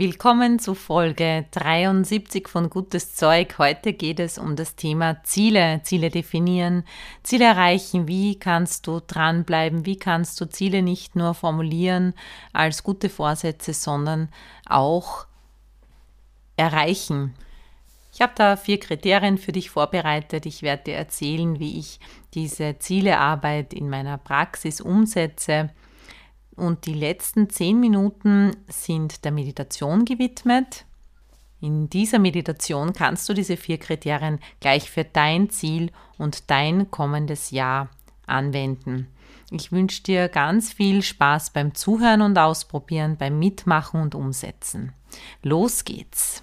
Willkommen zu Folge 73 von Gutes Zeug. Heute geht es um das Thema Ziele, Ziele definieren, Ziele erreichen. Wie kannst du dranbleiben? Wie kannst du Ziele nicht nur formulieren als gute Vorsätze, sondern auch erreichen? Ich habe da vier Kriterien für dich vorbereitet. Ich werde dir erzählen, wie ich diese Zielearbeit in meiner Praxis umsetze und die letzten zehn Minuten sind der Meditation gewidmet. In dieser Meditation kannst du diese vier Kriterien gleich für dein Ziel und dein kommendes Jahr anwenden. Ich wünsche dir ganz viel Spaß beim Zuhören und Ausprobieren, beim Mitmachen und Umsetzen. Los geht's!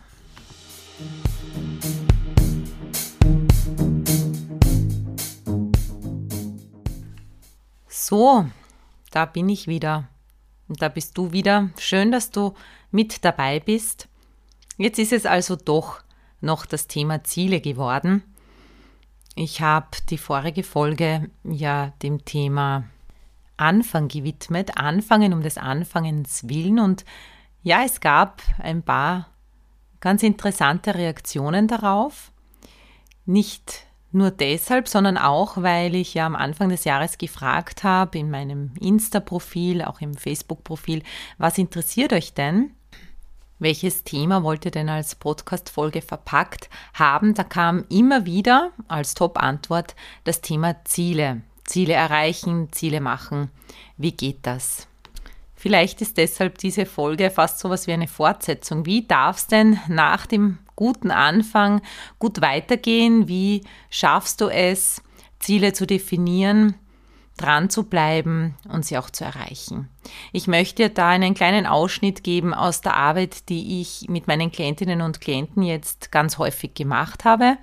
So, da bin ich wieder. Und da bist du wieder. Schön, dass du mit dabei bist. Jetzt ist es also doch noch das Thema Ziele geworden. Ich habe die vorige Folge ja dem Thema Anfang gewidmet, Anfangen um des Anfangens willen. Und ja, es gab ein paar ganz interessante Reaktionen darauf. Nicht nur deshalb, sondern auch, weil ich ja am Anfang des Jahres gefragt habe in meinem Insta-Profil, auch im Facebook-Profil, was interessiert euch denn? Welches Thema wollt ihr denn als Podcast-Folge verpackt haben? Da kam immer wieder als Top-Antwort das Thema Ziele. Ziele erreichen, Ziele machen. Wie geht das? Vielleicht ist deshalb diese Folge fast so was wie eine Fortsetzung. Wie darf es denn nach dem guten Anfang gut weitergehen? Wie schaffst du es, Ziele zu definieren, dran zu bleiben und sie auch zu erreichen? Ich möchte dir da einen kleinen Ausschnitt geben aus der Arbeit, die ich mit meinen Klientinnen und Klienten jetzt ganz häufig gemacht habe.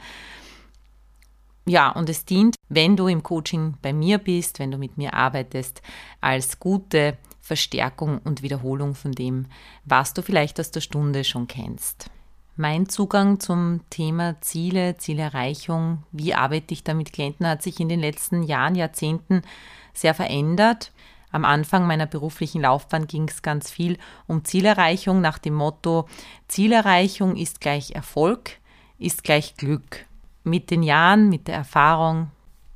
Ja, und es dient, wenn du im Coaching bei mir bist, wenn du mit mir arbeitest, als gute Verstärkung und Wiederholung von dem, was du vielleicht aus der Stunde schon kennst. Mein Zugang zum Thema Ziele, Zielerreichung, wie arbeite ich da mit Klienten, hat sich in den letzten Jahren, Jahrzehnten sehr verändert. Am Anfang meiner beruflichen Laufbahn ging es ganz viel um Zielerreichung nach dem Motto, Zielerreichung ist gleich Erfolg, ist gleich Glück. Mit den Jahren, mit der Erfahrung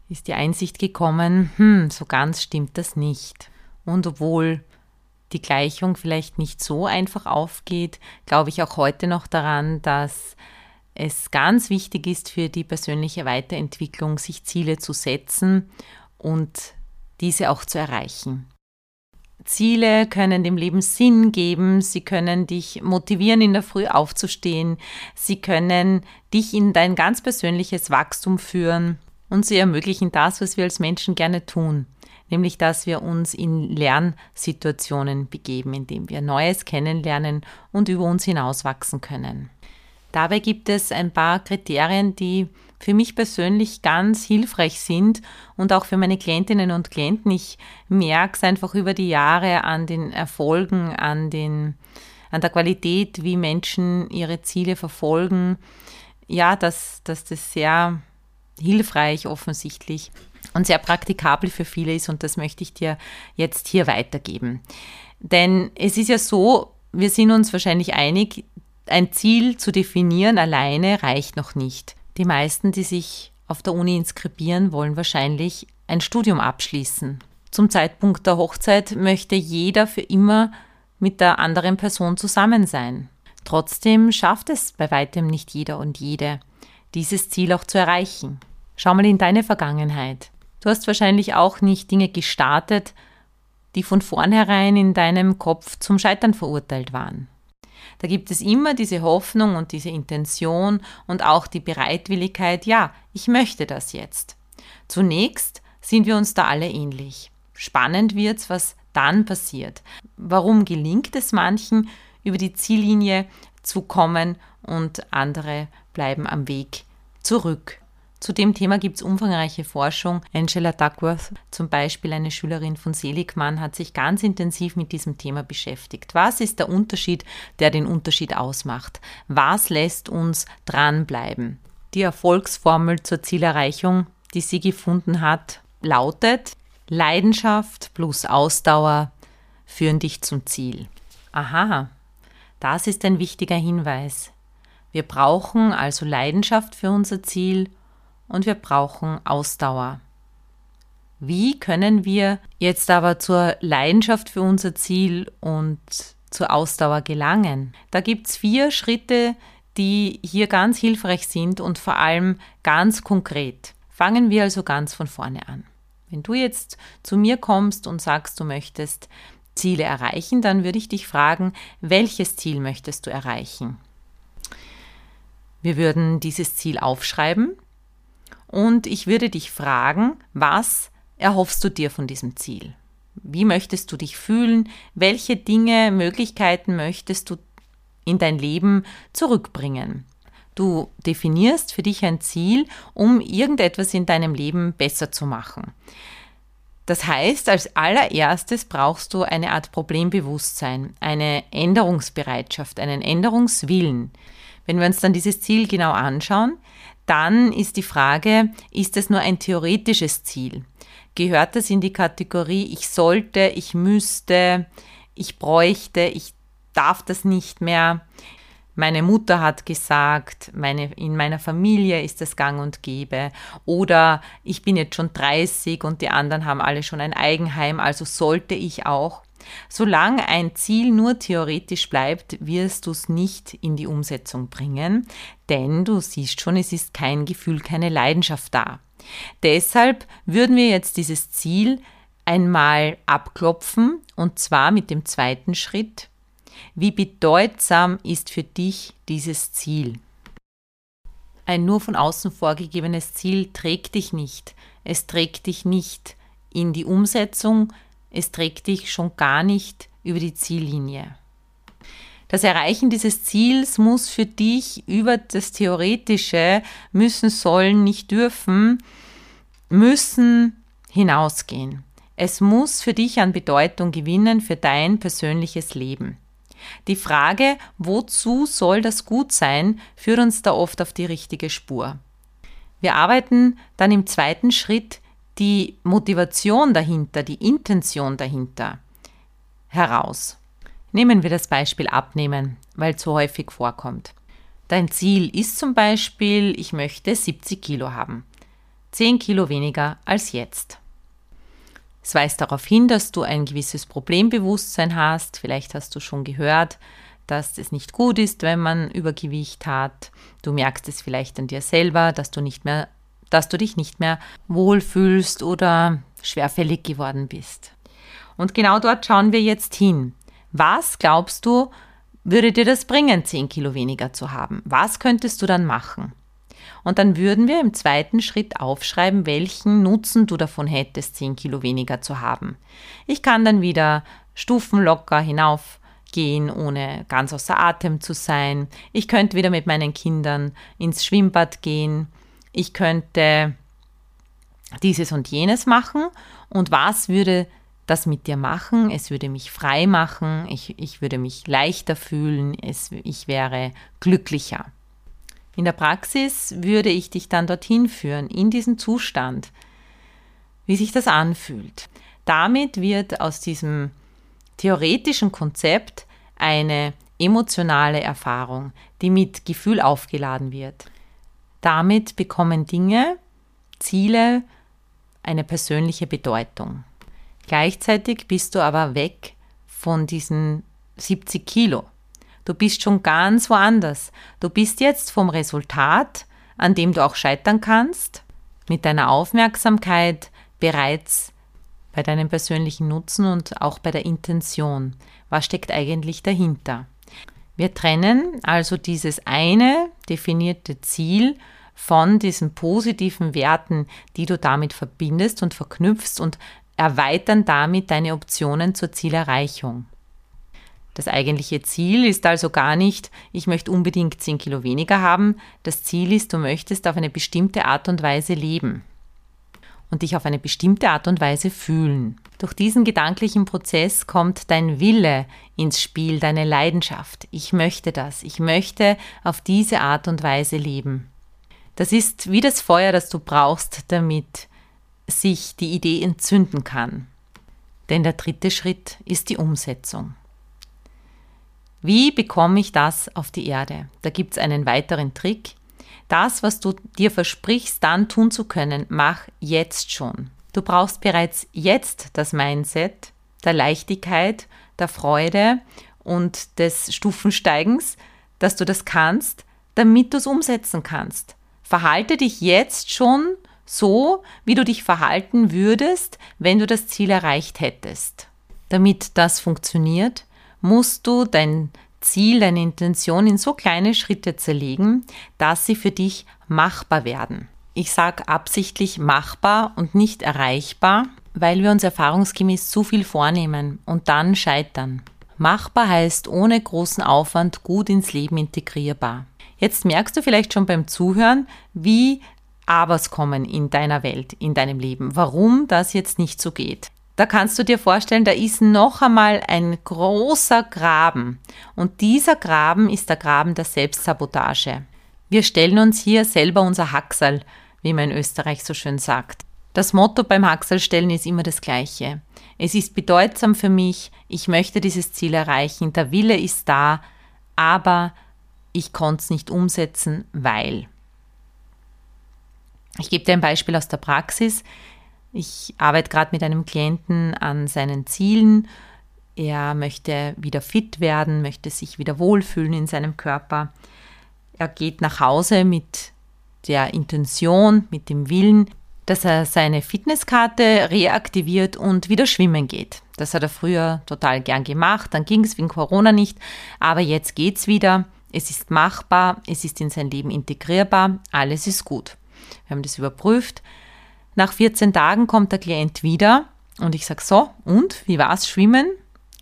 ist die Einsicht gekommen, hm, so ganz stimmt das nicht. Und obwohl die Gleichung vielleicht nicht so einfach aufgeht, glaube ich auch heute noch daran, dass es ganz wichtig ist für die persönliche Weiterentwicklung, sich Ziele zu setzen und diese auch zu erreichen. Ziele können dem Leben Sinn geben, sie können dich motivieren, in der Früh aufzustehen, sie können dich in dein ganz persönliches Wachstum führen und sie ermöglichen das, was wir als Menschen gerne tun, nämlich dass wir uns in Lernsituationen begeben, indem wir Neues kennenlernen und über uns hinauswachsen können. Dabei gibt es ein paar Kriterien, die für mich persönlich ganz hilfreich sind und auch für meine Klientinnen und Klienten. Ich merke es einfach über die Jahre an den Erfolgen, an, den, an der Qualität, wie Menschen ihre Ziele verfolgen. Ja, dass, dass das sehr hilfreich offensichtlich und sehr praktikabel für viele ist und das möchte ich dir jetzt hier weitergeben. Denn es ist ja so, wir sind uns wahrscheinlich einig, ein Ziel zu definieren alleine reicht noch nicht. Die meisten, die sich auf der Uni inskribieren, wollen wahrscheinlich ein Studium abschließen. Zum Zeitpunkt der Hochzeit möchte jeder für immer mit der anderen Person zusammen sein. Trotzdem schafft es bei weitem nicht jeder und jede, dieses Ziel auch zu erreichen. Schau mal in deine Vergangenheit. Du hast wahrscheinlich auch nicht Dinge gestartet, die von vornherein in deinem Kopf zum Scheitern verurteilt waren. Da gibt es immer diese Hoffnung und diese Intention und auch die Bereitwilligkeit, ja, ich möchte das jetzt. Zunächst sind wir uns da alle ähnlich. Spannend wird's, was dann passiert. Warum gelingt es manchen, über die Ziellinie zu kommen und andere bleiben am Weg zurück? Zu dem Thema gibt es umfangreiche Forschung. Angela Duckworth, zum Beispiel eine Schülerin von Seligmann, hat sich ganz intensiv mit diesem Thema beschäftigt. Was ist der Unterschied, der den Unterschied ausmacht? Was lässt uns dranbleiben? Die Erfolgsformel zur Zielerreichung, die sie gefunden hat, lautet Leidenschaft plus Ausdauer führen dich zum Ziel. Aha, das ist ein wichtiger Hinweis. Wir brauchen also Leidenschaft für unser Ziel und wir brauchen Ausdauer. Wie können wir jetzt aber zur Leidenschaft für unser Ziel und zur Ausdauer gelangen? Da gibt es vier Schritte, die hier ganz hilfreich sind und vor allem ganz konkret. Fangen wir also ganz von vorne an. Wenn du jetzt zu mir kommst und sagst, du möchtest Ziele erreichen, dann würde ich dich fragen, welches Ziel möchtest du erreichen? Wir würden dieses Ziel aufschreiben und ich würde dich fragen, was erhoffst du dir von diesem Ziel? Wie möchtest du dich fühlen? Welche Dinge, Möglichkeiten möchtest du in dein Leben zurückbringen? Du definierst für dich ein Ziel, um irgendetwas in deinem Leben besser zu machen. Das heißt, als allererstes brauchst du eine Art Problembewusstsein, eine Änderungsbereitschaft, einen Änderungswillen. Wenn wir uns dann dieses Ziel genau anschauen, dann ist die Frage, ist es nur ein theoretisches Ziel? Gehört das in die Kategorie, ich sollte, ich müsste, ich bräuchte, ich darf das nicht mehr? Meine Mutter hat gesagt, meine, in meiner Familie ist es gang und gäbe. Oder ich bin jetzt schon 30 und die anderen haben alle schon ein Eigenheim, also sollte ich auch. Solange ein Ziel nur theoretisch bleibt, wirst du es nicht in die Umsetzung bringen, denn du siehst schon, es ist kein Gefühl, keine Leidenschaft da. Deshalb würden wir jetzt dieses Ziel einmal abklopfen und zwar mit dem zweiten Schritt. Wie bedeutsam ist für dich dieses Ziel? Ein nur von außen vorgegebenes Ziel trägt dich nicht. Es trägt dich nicht in die Umsetzung, es trägt dich schon gar nicht über die Ziellinie. Das Erreichen dieses Ziels muss für dich über das Theoretische müssen, sollen, nicht dürfen, müssen hinausgehen. Es muss für dich an Bedeutung gewinnen für dein persönliches Leben. Die Frage, wozu soll das gut sein, führt uns da oft auf die richtige Spur. Wir arbeiten dann im zweiten Schritt die Motivation dahinter, die Intention dahinter heraus. Nehmen wir das Beispiel Abnehmen, weil es so häufig vorkommt. Dein Ziel ist zum Beispiel, ich möchte 70 Kilo haben. 10 Kilo weniger als jetzt. Es weist darauf hin, dass du ein gewisses Problembewusstsein hast. Vielleicht hast du schon gehört, dass es nicht gut ist, wenn man Übergewicht hat. Du merkst es vielleicht an dir selber, dass du nicht mehr dass du dich nicht mehr wohlfühlst oder schwerfällig geworden bist. Und genau dort schauen wir jetzt hin. Was glaubst du, würde dir das bringen, 10 Kilo weniger zu haben? Was könntest du dann machen? Und dann würden wir im zweiten Schritt aufschreiben, welchen Nutzen du davon hättest, 10 Kilo weniger zu haben. Ich kann dann wieder stufenlocker hinaufgehen, ohne ganz außer Atem zu sein. Ich könnte wieder mit meinen Kindern ins Schwimmbad gehen ich könnte dieses und jenes machen und was würde das mit dir machen? Es würde mich frei machen, ich, ich würde mich leichter fühlen, es, ich wäre glücklicher. In der Praxis würde ich dich dann dorthin führen, in diesen Zustand, wie sich das anfühlt. Damit wird aus diesem theoretischen Konzept eine emotionale Erfahrung, die mit Gefühl aufgeladen wird. Damit bekommen Dinge, Ziele eine persönliche Bedeutung. Gleichzeitig bist du aber weg von diesen 70 Kilo. Du bist schon ganz woanders. Du bist jetzt vom Resultat, an dem du auch scheitern kannst, mit deiner Aufmerksamkeit bereits bei deinem persönlichen Nutzen und auch bei der Intention. Was steckt eigentlich dahinter? Wir trennen also dieses eine definierte Ziel von diesen positiven Werten, die du damit verbindest und verknüpfst und erweitern damit deine Optionen zur Zielerreichung. Das eigentliche Ziel ist also gar nicht, ich möchte unbedingt 10 Kilo weniger haben. Das Ziel ist, du möchtest auf eine bestimmte Art und Weise leben und dich auf eine bestimmte Art und Weise fühlen. Durch diesen gedanklichen Prozess kommt dein Wille ins Spiel, deine Leidenschaft. Ich möchte das. Ich möchte auf diese Art und Weise leben. Das ist wie das Feuer, das du brauchst, damit sich die Idee entzünden kann. Denn der dritte Schritt ist die Umsetzung. Wie bekomme ich das auf die Erde? Da gibt es einen weiteren Trick. Das, was du dir versprichst, dann tun zu können, mach jetzt schon. Du brauchst bereits jetzt das Mindset der Leichtigkeit, der Freude und des Stufensteigens, dass du das kannst, damit du es umsetzen kannst. Verhalte dich jetzt schon so, wie du dich verhalten würdest, wenn du das Ziel erreicht hättest. Damit das funktioniert, musst du dein Ziel, deine Intention in so kleine Schritte zerlegen, dass sie für dich machbar werden. Ich sage absichtlich machbar und nicht erreichbar, weil wir uns erfahrungsgemäß zu viel vornehmen und dann scheitern. Machbar heißt ohne großen Aufwand gut ins Leben integrierbar. Jetzt merkst du vielleicht schon beim Zuhören, wie Abers kommen in deiner Welt, in deinem Leben, warum das jetzt nicht so geht. Da kannst du dir vorstellen, da ist noch einmal ein großer Graben. Und dieser Graben ist der Graben der Selbstsabotage. Wir stellen uns hier selber unser Hacksal, wie man in Österreich so schön sagt. Das Motto beim Hacksalstellen ist immer das gleiche. Es ist bedeutsam für mich, ich möchte dieses Ziel erreichen, der Wille ist da, aber ich konnte es nicht umsetzen, weil. Ich gebe dir ein Beispiel aus der Praxis. Ich arbeite gerade mit einem Klienten an seinen Zielen. Er möchte wieder fit werden, möchte sich wieder wohlfühlen in seinem Körper. Er geht nach Hause mit der Intention, mit dem Willen, dass er seine Fitnesskarte reaktiviert und wieder schwimmen geht. Das hat er früher total gern gemacht, dann ging es wegen Corona nicht, aber jetzt geht es wieder. Es ist machbar, es ist in sein Leben integrierbar, alles ist gut. Wir haben das überprüft. Nach 14 Tagen kommt der Klient wieder und ich sage, so, und, wie war es schwimmen?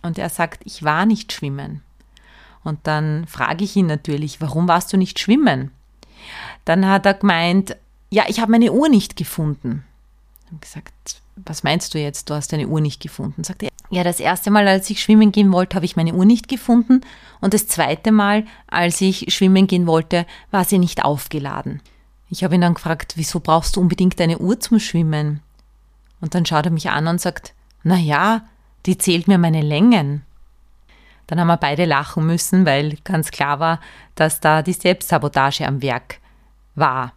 Und er sagt, ich war nicht schwimmen. Und dann frage ich ihn natürlich, warum warst du nicht schwimmen? Dann hat er gemeint, ja, ich habe meine Uhr nicht gefunden. Ich habe gesagt, was meinst du jetzt, du hast deine Uhr nicht gefunden? Sagt er, ja, das erste Mal, als ich schwimmen gehen wollte, habe ich meine Uhr nicht gefunden. Und das zweite Mal, als ich schwimmen gehen wollte, war sie nicht aufgeladen. Ich habe ihn dann gefragt, wieso brauchst du unbedingt eine Uhr zum Schwimmen? Und dann schaut er mich an und sagt, na ja, die zählt mir meine Längen. Dann haben wir beide lachen müssen, weil ganz klar war, dass da die Selbstsabotage am Werk war.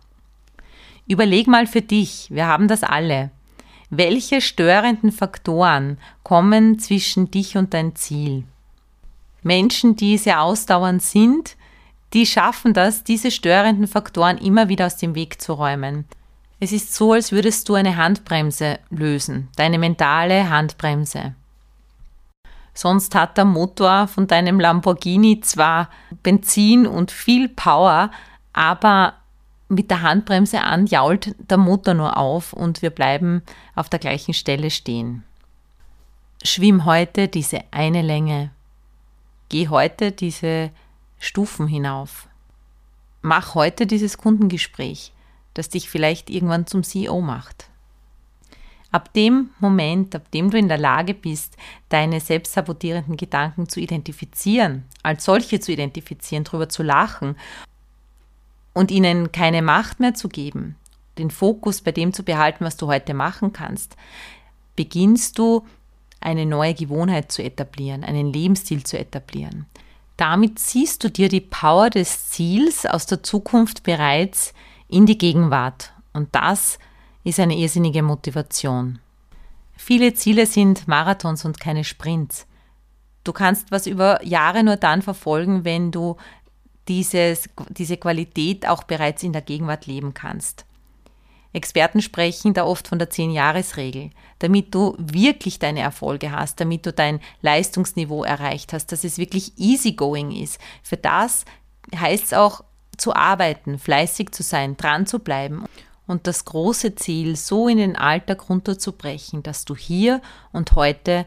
Überleg mal für dich, wir haben das alle. Welche störenden Faktoren kommen zwischen dich und dein Ziel? Menschen, die sehr ausdauernd sind, die schaffen das, diese störenden Faktoren immer wieder aus dem Weg zu räumen. Es ist so, als würdest du eine Handbremse lösen, deine mentale Handbremse. Sonst hat der Motor von deinem Lamborghini zwar Benzin und viel Power, aber mit der Handbremse an jault der Motor nur auf und wir bleiben auf der gleichen Stelle stehen. Schwimm heute diese eine Länge. Geh heute diese Stufen hinauf. Mach heute dieses Kundengespräch, das dich vielleicht irgendwann zum CEO macht. Ab dem Moment, ab dem du in der Lage bist, deine selbstsabotierenden Gedanken zu identifizieren, als solche zu identifizieren, darüber zu lachen und ihnen keine Macht mehr zu geben, den Fokus bei dem zu behalten, was du heute machen kannst, beginnst du eine neue Gewohnheit zu etablieren, einen Lebensstil zu etablieren. Damit ziehst du dir die Power des Ziels aus der Zukunft bereits in die Gegenwart. Und das ist eine irrsinnige Motivation. Viele Ziele sind Marathons und keine Sprints. Du kannst was über Jahre nur dann verfolgen, wenn du dieses, diese Qualität auch bereits in der Gegenwart leben kannst. Experten sprechen da oft von der 10-Jahres-Regel, damit du wirklich deine Erfolge hast, damit du dein Leistungsniveau erreicht hast, dass es wirklich easygoing ist. Für das heißt es auch zu arbeiten, fleißig zu sein, dran zu bleiben. und das große Ziel so in den Alltag runterzubrechen, dass du hier und heute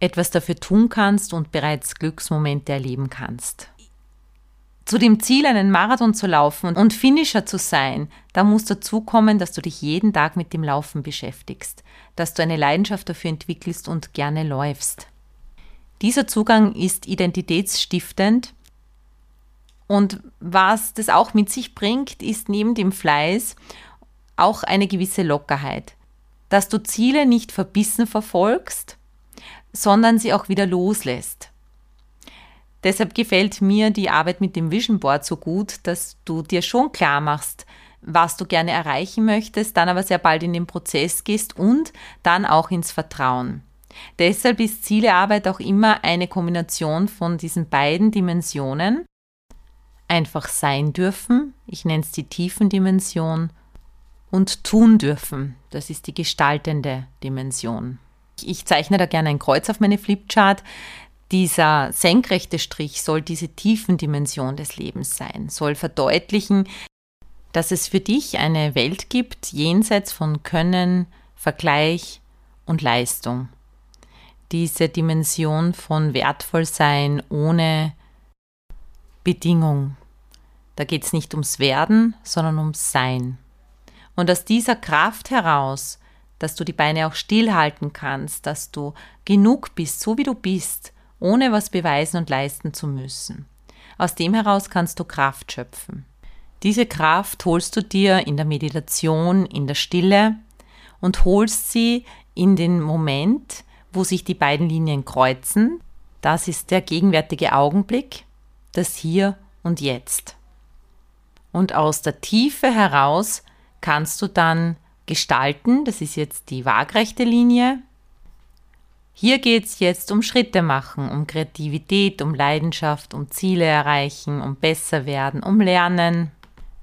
etwas dafür tun kannst und bereits Glücksmomente erleben kannst. Zu dem Ziel, einen Marathon zu laufen und Finisher zu sein, da muss dazu kommen, dass du dich jeden Tag mit dem Laufen beschäftigst, dass du eine Leidenschaft dafür entwickelst und gerne läufst. Dieser Zugang ist identitätsstiftend und was das auch mit sich bringt, ist neben dem Fleiß auch eine gewisse Lockerheit. Dass du Ziele nicht verbissen verfolgst, sondern sie auch wieder loslässt. Deshalb gefällt mir die Arbeit mit dem Vision Board so gut, dass du dir schon klar machst, was du gerne erreichen möchtest, dann aber sehr bald in den Prozess gehst und dann auch ins Vertrauen. Deshalb ist Zielearbeit auch immer eine Kombination von diesen beiden Dimensionen. Einfach sein dürfen, ich nenne es die tiefen Dimension, und tun dürfen, das ist die gestaltende Dimension. Ich zeichne da gerne ein Kreuz auf meine Flipchart. Dieser senkrechte Strich soll diese tiefen Dimension des Lebens sein, soll verdeutlichen, dass es für dich eine Welt gibt jenseits von Können, Vergleich und Leistung. Diese Dimension von wertvoll sein ohne Bedingung. Da geht es nicht ums Werden, sondern ums Sein. Und aus dieser Kraft heraus, dass du die Beine auch stillhalten kannst, dass du genug bist, so wie du bist, ohne was beweisen und leisten zu müssen. Aus dem heraus kannst du Kraft schöpfen. Diese Kraft holst du dir in der Meditation, in der Stille und holst sie in den Moment, wo sich die beiden Linien kreuzen. Das ist der gegenwärtige Augenblick, das Hier und Jetzt. Und aus der Tiefe heraus kannst du dann gestalten. Das ist jetzt die waagrechte Linie. Hier geht es jetzt um Schritte machen, um Kreativität, um Leidenschaft, um Ziele erreichen, um besser werden, um Lernen.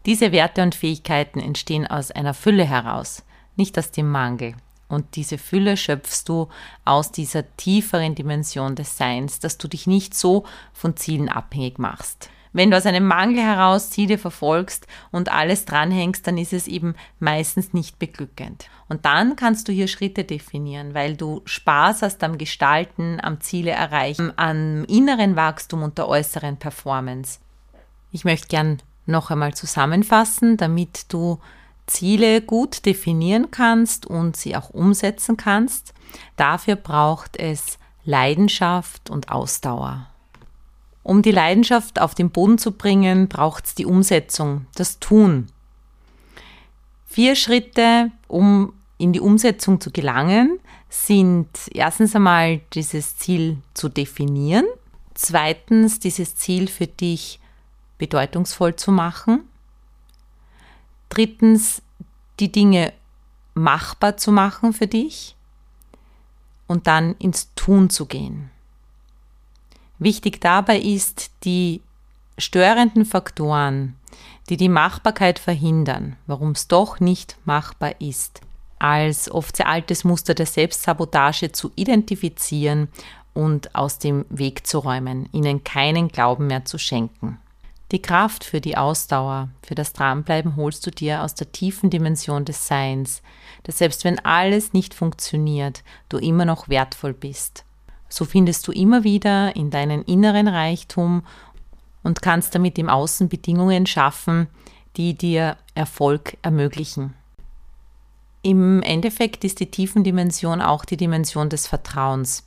Diese Werte und Fähigkeiten entstehen aus einer Fülle heraus, nicht aus dem Mangel. Und diese Fülle schöpfst du aus dieser tieferen Dimension des Seins, dass du dich nicht so von Zielen abhängig machst. Wenn du aus einem Mangel heraus Ziele verfolgst und alles dranhängst, dann ist es eben meistens nicht beglückend. Und dann kannst du hier Schritte definieren, weil du Spaß hast am Gestalten, am Ziele erreichen, am inneren Wachstum und der äußeren Performance. Ich möchte gern noch einmal zusammenfassen, damit du Ziele gut definieren kannst und sie auch umsetzen kannst. Dafür braucht es Leidenschaft und Ausdauer. Um die Leidenschaft auf den Boden zu bringen, braucht es die Umsetzung, das Tun. Vier Schritte, um in die Umsetzung zu gelangen, sind erstens einmal dieses Ziel zu definieren, zweitens dieses Ziel für dich bedeutungsvoll zu machen, drittens die Dinge machbar zu machen für dich und dann ins Tun zu gehen. Wichtig dabei ist, die störenden Faktoren, die die Machbarkeit verhindern, warum es doch nicht machbar ist, als oft sehr altes Muster der Selbstsabotage zu identifizieren und aus dem Weg zu räumen, ihnen keinen Glauben mehr zu schenken. Die Kraft für die Ausdauer, für das Dranbleiben holst du dir aus der tiefen Dimension des Seins, dass selbst wenn alles nicht funktioniert, du immer noch wertvoll bist. So findest du immer wieder in deinen inneren Reichtum und kannst damit im Außen Bedingungen schaffen, die dir Erfolg ermöglichen. Im Endeffekt ist die Tiefendimension auch die Dimension des Vertrauens.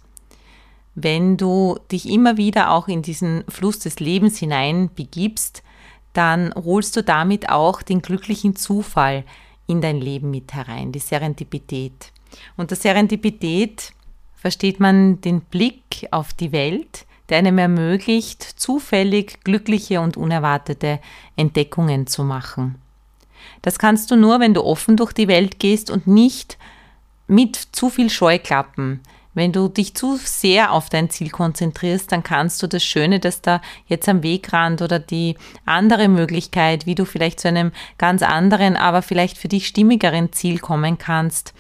Wenn du dich immer wieder auch in diesen Fluss des Lebens hinein begibst, dann holst du damit auch den glücklichen Zufall in dein Leben mit herein, die Serendipität. Und der Serendipität versteht man den Blick auf die Welt, der einem ermöglicht, zufällig glückliche und unerwartete Entdeckungen zu machen. Das kannst du nur, wenn du offen durch die Welt gehst und nicht mit zu viel Scheuklappen. Wenn du dich zu sehr auf dein Ziel konzentrierst, dann kannst du das Schöne, das da jetzt am Wegrand oder die andere Möglichkeit, wie du vielleicht zu einem ganz anderen, aber vielleicht für dich stimmigeren Ziel kommen kannst,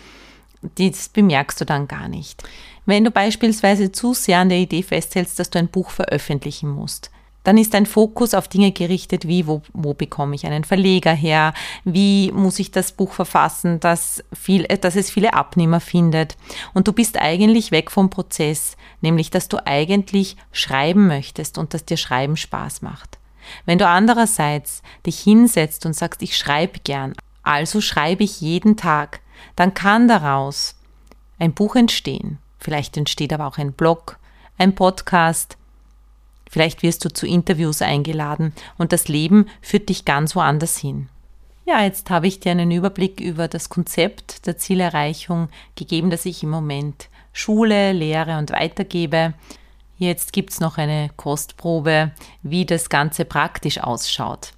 das bemerkst du dann gar nicht. Wenn du beispielsweise zu sehr an der Idee festhältst, dass du ein Buch veröffentlichen musst, dann ist dein Fokus auf Dinge gerichtet, wie wo, wo bekomme ich einen Verleger her, wie muss ich das Buch verfassen, dass, viel, äh, dass es viele Abnehmer findet. Und du bist eigentlich weg vom Prozess, nämlich dass du eigentlich schreiben möchtest und dass dir Schreiben Spaß macht. Wenn du andererseits dich hinsetzt und sagst, ich schreibe gern, also schreibe ich jeden Tag, dann kann daraus ein Buch entstehen. Vielleicht entsteht aber auch ein Blog, ein Podcast, Vielleicht wirst du zu Interviews eingeladen und das Leben führt dich ganz woanders hin. Ja, jetzt habe ich dir einen Überblick über das Konzept der Zielerreichung gegeben, das ich im Moment Schule, lehre und weitergebe. Jetzt gibt es noch eine Kostprobe, wie das Ganze praktisch ausschaut.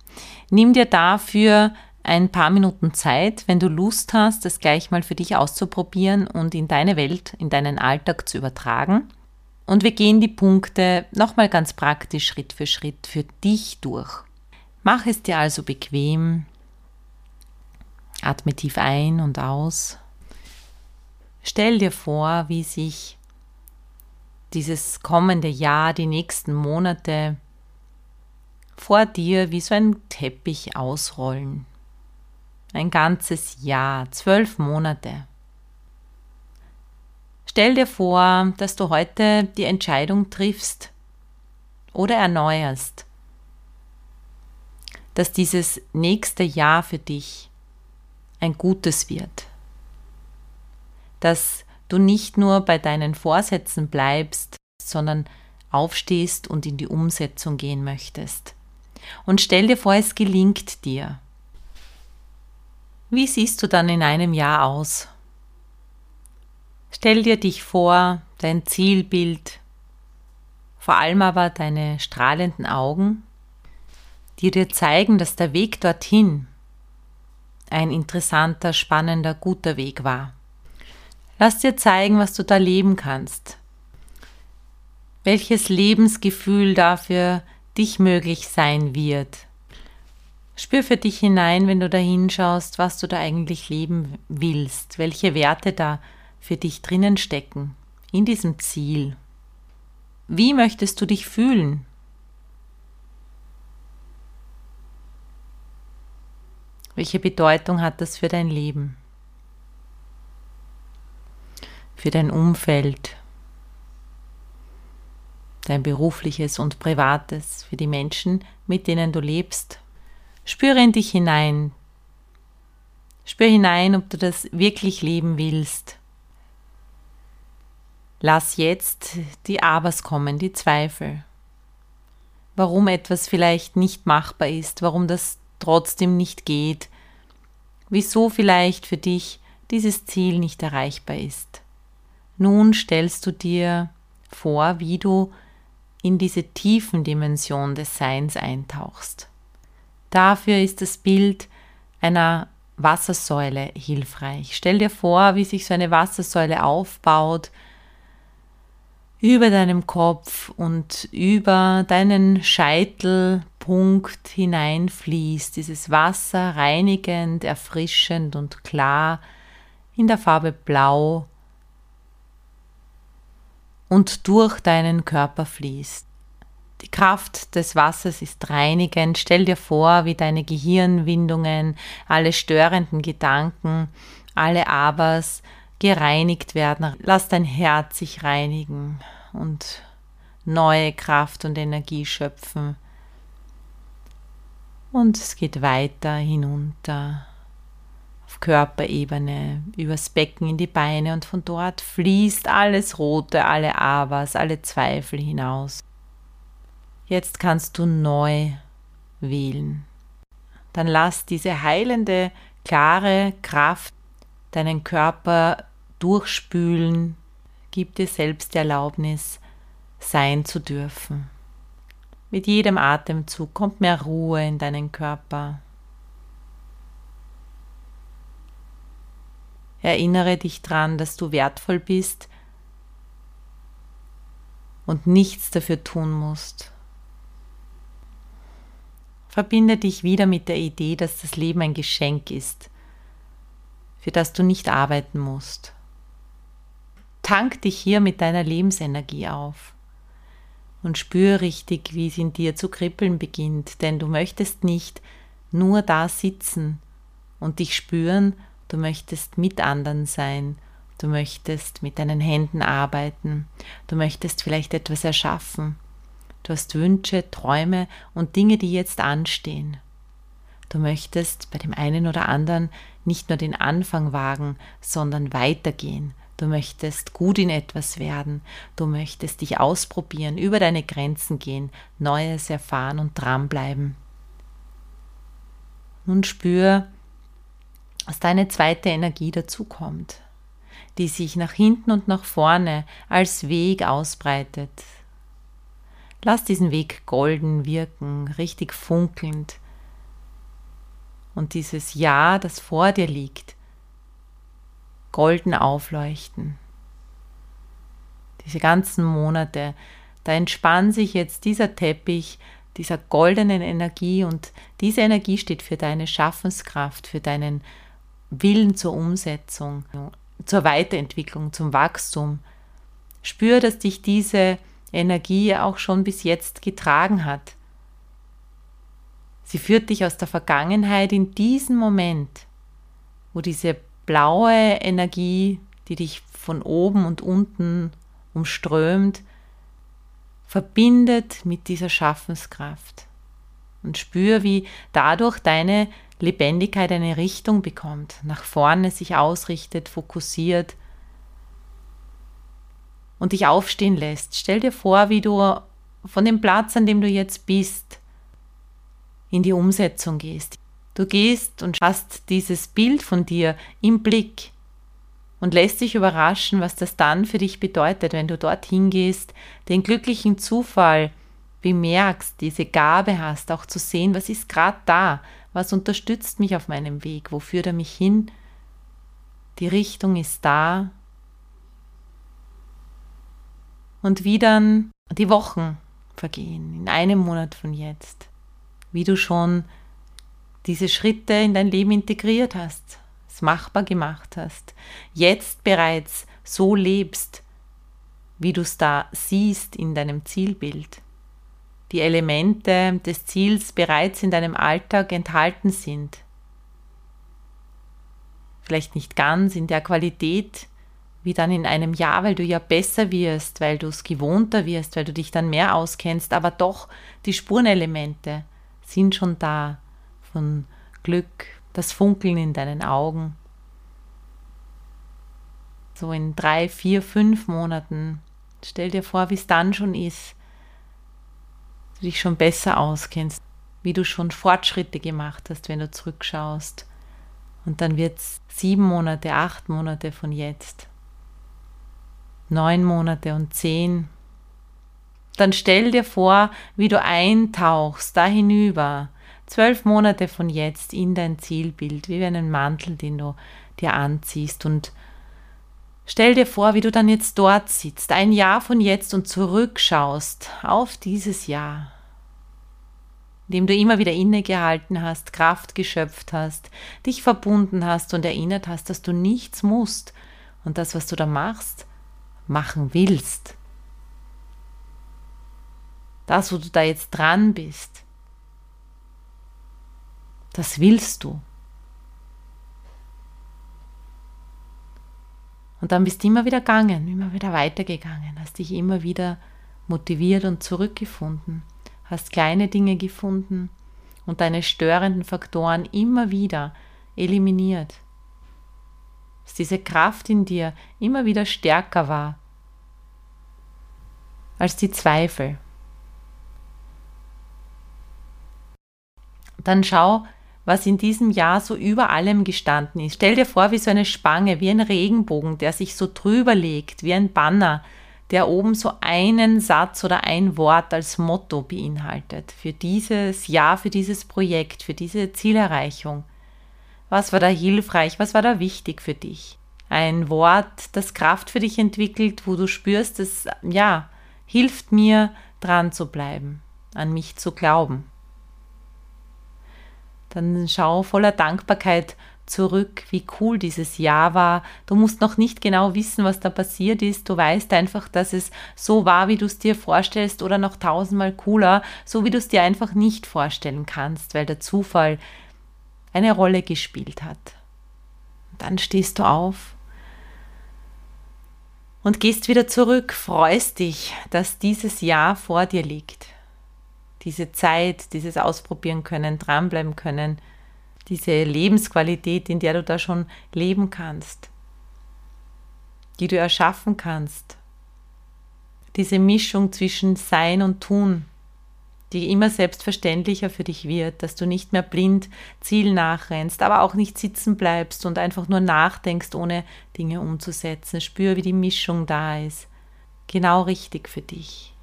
Nimm dir dafür ein paar Minuten Zeit, wenn du Lust hast, das gleich mal für dich auszuprobieren und in deine Welt, in deinen Alltag zu übertragen. Und wir gehen die Punkte nochmal ganz praktisch Schritt für Schritt für dich durch. Mach es dir also bequem. Atme tief ein und aus. Stell dir vor, wie sich dieses kommende Jahr, die nächsten Monate vor dir wie so ein Teppich ausrollen. Ein ganzes Jahr, zwölf Monate. Stell dir vor, dass du heute die Entscheidung triffst oder erneuerst, dass dieses nächste Jahr für dich ein gutes wird, dass du nicht nur bei deinen Vorsätzen bleibst, sondern aufstehst und in die Umsetzung gehen möchtest. Und stell dir vor, es gelingt dir. Wie siehst du dann in einem Jahr aus? Stell dir dich vor, dein Zielbild, vor allem aber deine strahlenden Augen, die dir zeigen, dass der Weg dorthin ein interessanter, spannender, guter Weg war. Lass dir zeigen, was du da leben kannst, welches Lebensgefühl dafür dich möglich sein wird. Spür für dich hinein, wenn du da hinschaust, was du da eigentlich leben willst, welche Werte da für dich drinnen stecken, in diesem Ziel? Wie möchtest du dich fühlen? Welche Bedeutung hat das für dein Leben? Für dein Umfeld? Dein berufliches und privates, für die Menschen, mit denen du lebst? Spüre in dich hinein. Spür hinein, ob du das wirklich leben willst. Lass jetzt die Abers kommen, die Zweifel. Warum etwas vielleicht nicht machbar ist, warum das trotzdem nicht geht, wieso vielleicht für dich dieses Ziel nicht erreichbar ist. Nun stellst du dir vor, wie du in diese tiefen Dimension des Seins eintauchst. Dafür ist das Bild einer Wassersäule hilfreich. Stell dir vor, wie sich so eine Wassersäule aufbaut, über deinem Kopf und über deinen Scheitelpunkt hineinfließt, dieses Wasser reinigend, erfrischend und klar in der Farbe Blau und durch deinen Körper fließt. Die Kraft des Wassers ist reinigend. Stell dir vor, wie deine Gehirnwindungen, alle störenden Gedanken, alle Abers gereinigt werden. Lass dein Herz sich reinigen und neue Kraft und Energie schöpfen. Und es geht weiter hinunter auf Körperebene, übers Becken in die Beine und von dort fließt alles Rote, alle Abers, alle Zweifel hinaus. Jetzt kannst du neu wählen. Dann lass diese heilende, klare Kraft deinen Körper durchspülen, gib dir selbst die Erlaubnis, sein zu dürfen. Mit jedem Atemzug kommt mehr Ruhe in deinen Körper. Erinnere dich daran, dass du wertvoll bist und nichts dafür tun musst. Verbinde dich wieder mit der Idee, dass das Leben ein Geschenk ist, für das du nicht arbeiten musst. Tank dich hier mit deiner Lebensenergie auf. und spür richtig, wie es in dir zu kribbeln beginnt, denn du möchtest nicht nur da sitzen und dich spüren, du möchtest mit anderen sein, du möchtest mit deinen Händen arbeiten, du möchtest vielleicht etwas erschaffen, du hast Wünsche, Träume und Dinge, die jetzt anstehen. Du möchtest bei dem einen oder anderen nicht nur den Anfang wagen, sondern weitergehen. Du möchtest gut in etwas werden. Du möchtest dich ausprobieren, über deine Grenzen gehen, Neues erfahren und dranbleiben. Nun spür, dass deine zweite Energie dazukommt, die sich nach hinten und nach vorne als Weg ausbreitet. Lass diesen Weg golden wirken, richtig funkelnd, und dieses Ja, das vor dir liegt, golden aufleuchten. Diese ganzen Monate, da entspannt sich jetzt dieser Teppich dieser goldenen Energie und diese Energie steht für deine Schaffenskraft, für deinen Willen zur Umsetzung, zur Weiterentwicklung, zum Wachstum. Spür, dass dich diese Energie auch schon bis jetzt getragen hat. Sie führt dich aus der Vergangenheit in diesen Moment, wo diese blaue Energie, die dich von oben und unten umströmt, verbindet mit dieser Schaffenskraft. Und spür, wie dadurch deine Lebendigkeit eine Richtung bekommt, nach vorne sich ausrichtet, fokussiert und dich aufstehen lässt. Stell dir vor, wie du von dem Platz, an dem du jetzt bist, in die Umsetzung gehst. Du gehst und hast dieses Bild von dir im Blick und lässt dich überraschen, was das dann für dich bedeutet, wenn du dorthin gehst, den glücklichen Zufall bemerkst, diese Gabe hast, auch zu sehen, was ist gerade da, was unterstützt mich auf meinem Weg, wo führt er mich hin, die Richtung ist da. Und wie dann die Wochen vergehen, in einem Monat von jetzt wie du schon diese Schritte in dein Leben integriert hast, es machbar gemacht hast, jetzt bereits so lebst, wie du es da siehst in deinem Zielbild. Die Elemente des Ziels bereits in deinem Alltag enthalten sind. Vielleicht nicht ganz in der Qualität wie dann in einem Jahr, weil du ja besser wirst, weil du es gewohnter wirst, weil du dich dann mehr auskennst, aber doch die Spurenelemente, sind schon da von Glück, das Funkeln in deinen Augen. So in drei, vier, fünf Monaten. Stell dir vor, wie es dann schon ist. Du dich schon besser auskennst, wie du schon Fortschritte gemacht hast, wenn du zurückschaust. Und dann wird es sieben Monate, acht Monate von jetzt. Neun Monate und zehn. Dann stell dir vor, wie du eintauchst da hinüber, zwölf Monate von jetzt in dein Zielbild, wie einen Mantel, den du dir anziehst. Und Stell dir vor, wie du dann jetzt dort sitzt, ein Jahr von jetzt und zurückschaust auf dieses Jahr, in dem du immer wieder innegehalten hast, Kraft geschöpft hast, dich verbunden hast und erinnert hast, dass du nichts musst. Und das, was du da machst, machen willst das, wo du da jetzt dran bist, das willst du. Und dann bist du immer wieder gegangen, immer wieder weitergegangen, hast dich immer wieder motiviert und zurückgefunden, hast kleine Dinge gefunden und deine störenden Faktoren immer wieder eliminiert. Dass diese Kraft in dir immer wieder stärker war als die Zweifel. dann schau, was in diesem Jahr so über allem gestanden ist. Stell dir vor, wie so eine Spange, wie ein Regenbogen, der sich so drüber legt, wie ein Banner, der oben so einen Satz oder ein Wort als Motto beinhaltet für dieses Jahr, für dieses Projekt, für diese Zielerreichung. Was war da hilfreich? Was war da wichtig für dich? Ein Wort, das Kraft für dich entwickelt, wo du spürst, es ja hilft mir, dran zu bleiben, an mich zu glauben dann schau voller Dankbarkeit zurück, wie cool dieses Jahr war. Du musst noch nicht genau wissen, was da passiert ist. Du weißt einfach, dass es so war, wie du es dir vorstellst oder noch tausendmal cooler, so wie du es dir einfach nicht vorstellen kannst, weil der Zufall eine Rolle gespielt hat. Und dann stehst du auf und gehst wieder zurück, freust dich, dass dieses Jahr vor dir liegt. Diese Zeit, dieses Ausprobieren können, dranbleiben können, diese Lebensqualität, in der du da schon leben kannst, die du erschaffen kannst. Diese Mischung zwischen Sein und Tun, die immer selbstverständlicher für dich wird, dass du nicht mehr blind Ziel nachrennst, aber auch nicht sitzen bleibst und einfach nur nachdenkst, ohne Dinge umzusetzen. Spür, wie die Mischung da ist. Genau richtig für dich.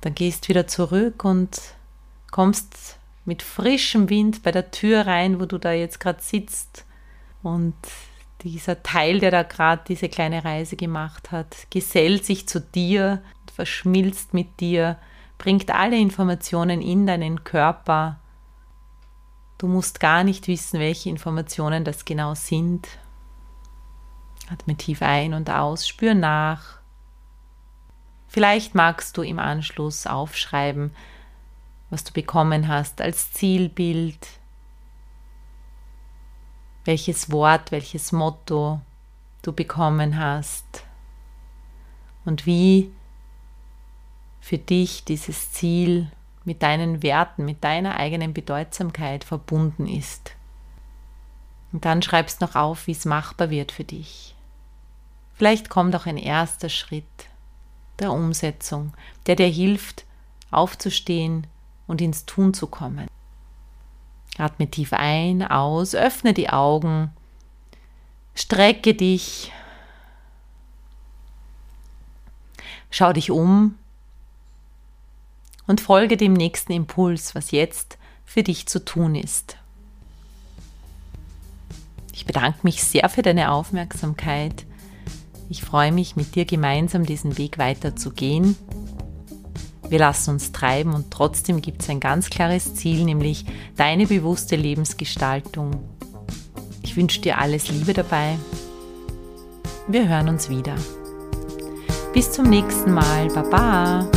Dann gehst wieder zurück und kommst mit frischem Wind bei der Tür rein, wo du da jetzt gerade sitzt und dieser Teil, der da gerade diese kleine Reise gemacht hat, gesellt sich zu dir, verschmilzt mit dir, bringt alle Informationen in deinen Körper. Du musst gar nicht wissen, welche Informationen das genau sind. Atme tief ein und aus, spür nach. Vielleicht magst du im Anschluss aufschreiben, was du bekommen hast als Zielbild, welches Wort, welches Motto du bekommen hast und wie für dich dieses Ziel mit deinen Werten, mit deiner eigenen Bedeutsamkeit verbunden ist. Und dann schreibst noch auf, wie es machbar wird für dich. Vielleicht kommt auch ein erster Schritt der Umsetzung, der dir hilft, aufzustehen und ins Tun zu kommen. Atme tief ein, aus, öffne die Augen, strecke dich, schau dich um und folge dem nächsten Impuls, was jetzt für dich zu tun ist. Ich bedanke mich sehr für deine Aufmerksamkeit. Ich freue mich, mit dir gemeinsam diesen Weg weiterzugehen. Wir lassen uns treiben und trotzdem gibt es ein ganz klares Ziel, nämlich deine bewusste Lebensgestaltung. Ich wünsche dir alles Liebe dabei. Wir hören uns wieder. Bis zum nächsten Mal. Baba.